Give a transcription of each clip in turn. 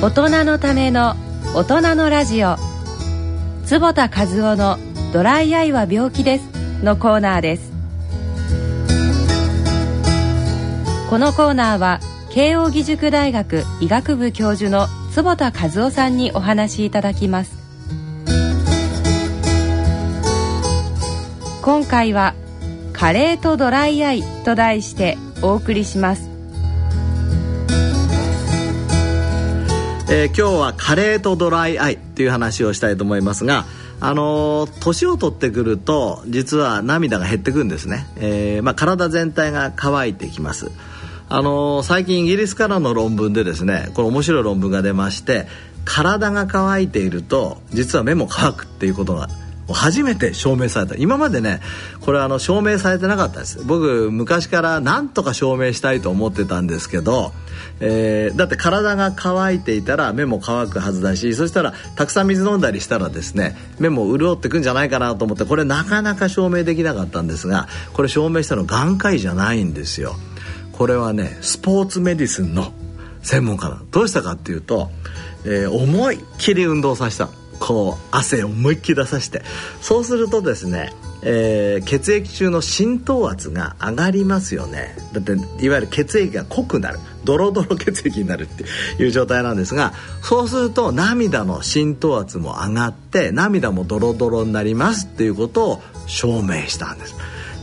大人のための大人のラジオ。坪田和夫の「ドライアイは病気です」のコーナーです。このコーナーは慶應義塾大学医学部教授の坪田和夫さんにお話しいただきます。今回は「カレーとドライアイ」と題してお送りします。えー、今日はカレーとドライアイっていう話をしたいと思いますがあの、年を取ってくると実は涙が減ってくるんですね、えー、まあ、体全体が乾いてきます。あの、最近イギリスからの論文でですねこれ面白い論文が出まして体が乾いていると実は目も乾くっていうことが初めて証明された。今までねこれあの証明されてなかったです。僕昔から何とか証明したいと思ってたんですけど、えー、だって体が乾いていたら目も乾くはずだしそしたらたくさん水飲んだりしたらですね目も潤ってくんじゃないかなと思ってこれなかなか証明できなかったんですがこれ証明したの眼科医じゃないんですよ。これはねスポーツメディスンの専門家だどうしたかっていうと、えー、思いっきり運動させた。こう汗を思いっきり出させて。そうするとですね、えー、血液中の浸透圧が上がりますよね。だっていわゆる血液が濃くなる。ドロドロ血液になるっていう状態なんですがそうすると涙の浸透圧も上がって涙もドロドロになりますっていうことを証明したんです。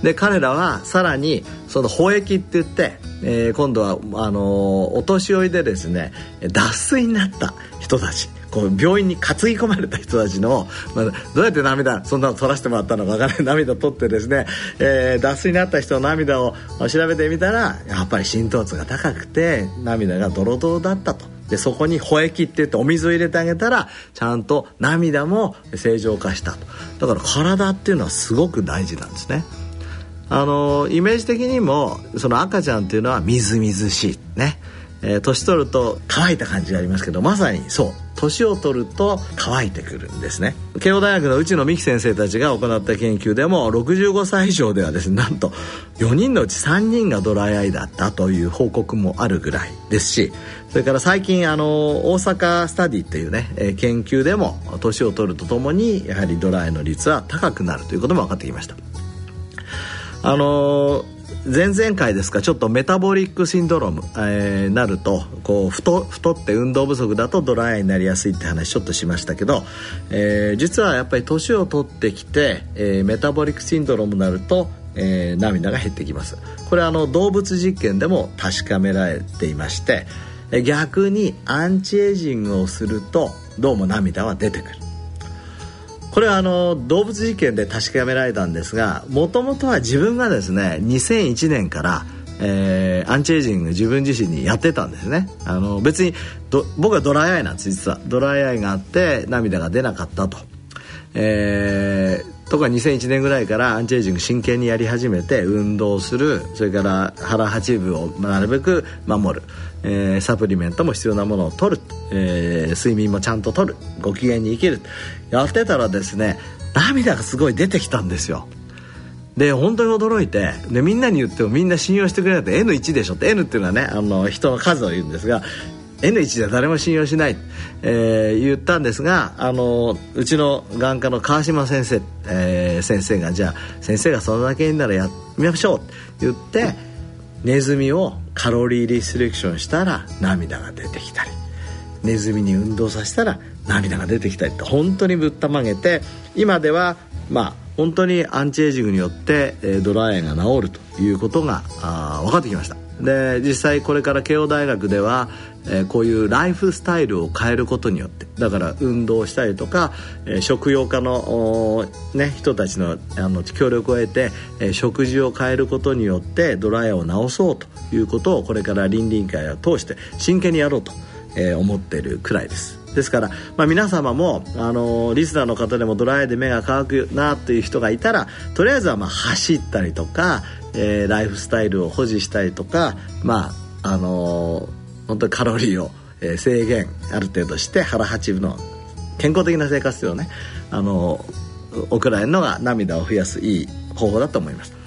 で彼らはさらにその保液って言って、えー、今度はあのー、お年寄りでですね脱水になった人たち。こう病院に担ぎ込まれた人たちの、まあ、どうやって涙そんなの取らせてもらったのか分からない。涙取ってですね、えー、脱水になった人の涙を調べてみたらやっぱり浸透圧が高くて涙がドロドロだったと。でそこに保液って言ってお水を入れてあげたらちゃんと涙も正常化したと。だから体っていうのはすごく大事なんですね。あのイメージ的にもその赤ちゃんっていうのはみずみずしい。ね。えー、年取ると乾いた感じがありますけどまさにそう。年を取ると乾いてくるんですね。慶応大学の内野美樹先生たちが行った研究でも65歳以上ではですねなんと4人のうち3人がドライアイだったという報告もあるぐらいですしそれから最近あの大阪スタディっていうね、え、研究でも年を取るとともにやはりドライの率は高くなるということも分かってきました。あのー前々回ですかちょっとメタボリックシンドローム、えー、なるとこう太太って運動不足だとドライになりやすいって話ちょっとしましたけど、えー、実はやっぱり年を取ってきて、えー、メタボリックシンドロームになると、えー、涙が減ってきます。これあの動物実験でも確かめられていまして逆にアンチエイジングをするとどうも涙は出てくる。これはあの動物実験で確かめられたんですがもともとは自分がですね2001年からえー、アンチエイジング自分自身にやってたんですね。あの別に僕はドライアイなんです実は。ドライアイがあって涙が出なかったと、えー、とか2001年ぐらいからアンチエイジング真剣にやり始めて運動するそれから腹八分をなるべく守る。えー、サプリメントも必要なものを取る、えー、睡眠もちゃんと取る。ご機嫌に生きる。やってたらですね涙がすごい出てきたんですよ。で本当に驚いてでみんなに言ってもみんな信用してくれないと N1 でしょって。N っていうのはねあの人の数を言うんですが N1 じゃ誰も信用しない、えー、言ったんですがあのうちの眼科の川島先生、えー、先生がじゃあ先生がそれだけ言うならやってみましょうって言ってネズミをカロリーリスレクションしたら涙が出てきたりネズミに運動させたら涙が出てきたりって本当にぶったまげて今ではまあ本当にアンチエイジングによって、ドライアイが治るということが分かってきました。で実際これから慶応大学では、えー、こういうライフスタイルを変えることによってだから運動したりとか、えー、食用家の、ね、人たちのあの協力を得て、えー、食事を変えることによってドライヤーを治そうということをこれから倫理委員会を通して真剣にやろうと、えー、思っているくらいです。ですから、まあ、皆様も、あのリスナーの方でもドライで目が乾くなという人がいたらとりあえずはまあ走ったりとか、えー、ライフスタイルを保持したりとかまああのー、本当にカロリーを、制限ある程度して腹八分の健康的な生活をね、あのー、送られるのが涙を増やすいい方法だと思います。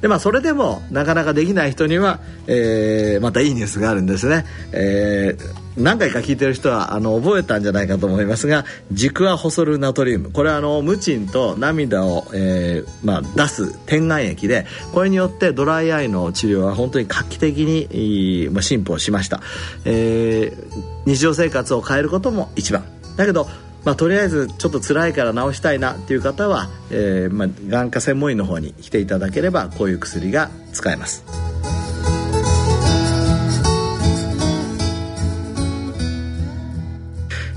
でまあそれでもなかなかできない人には、えー、またいいニュースがあるんですね、えー、何回か聞いてる人はあの覚えたんじゃないかと思いますがジクアホソルナトリウム。これはあのムチンと涙を、えーまあ、出す点眼液でこれによってドライアイの治療は本当に画期的に、まあ、進歩しました、えー、日常生活を変えることも一番。だけどまあ、とりあえずちょっと辛いから治したいなっていう方は、えーまあ、眼科専門医の方に来ていただければこういう薬が使えます。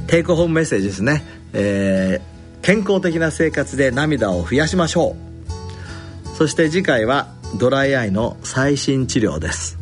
テイクホームメッセージですね、えー、健康的な生活で涙を増やしましょう。そして次回はドライアイの最新治療です。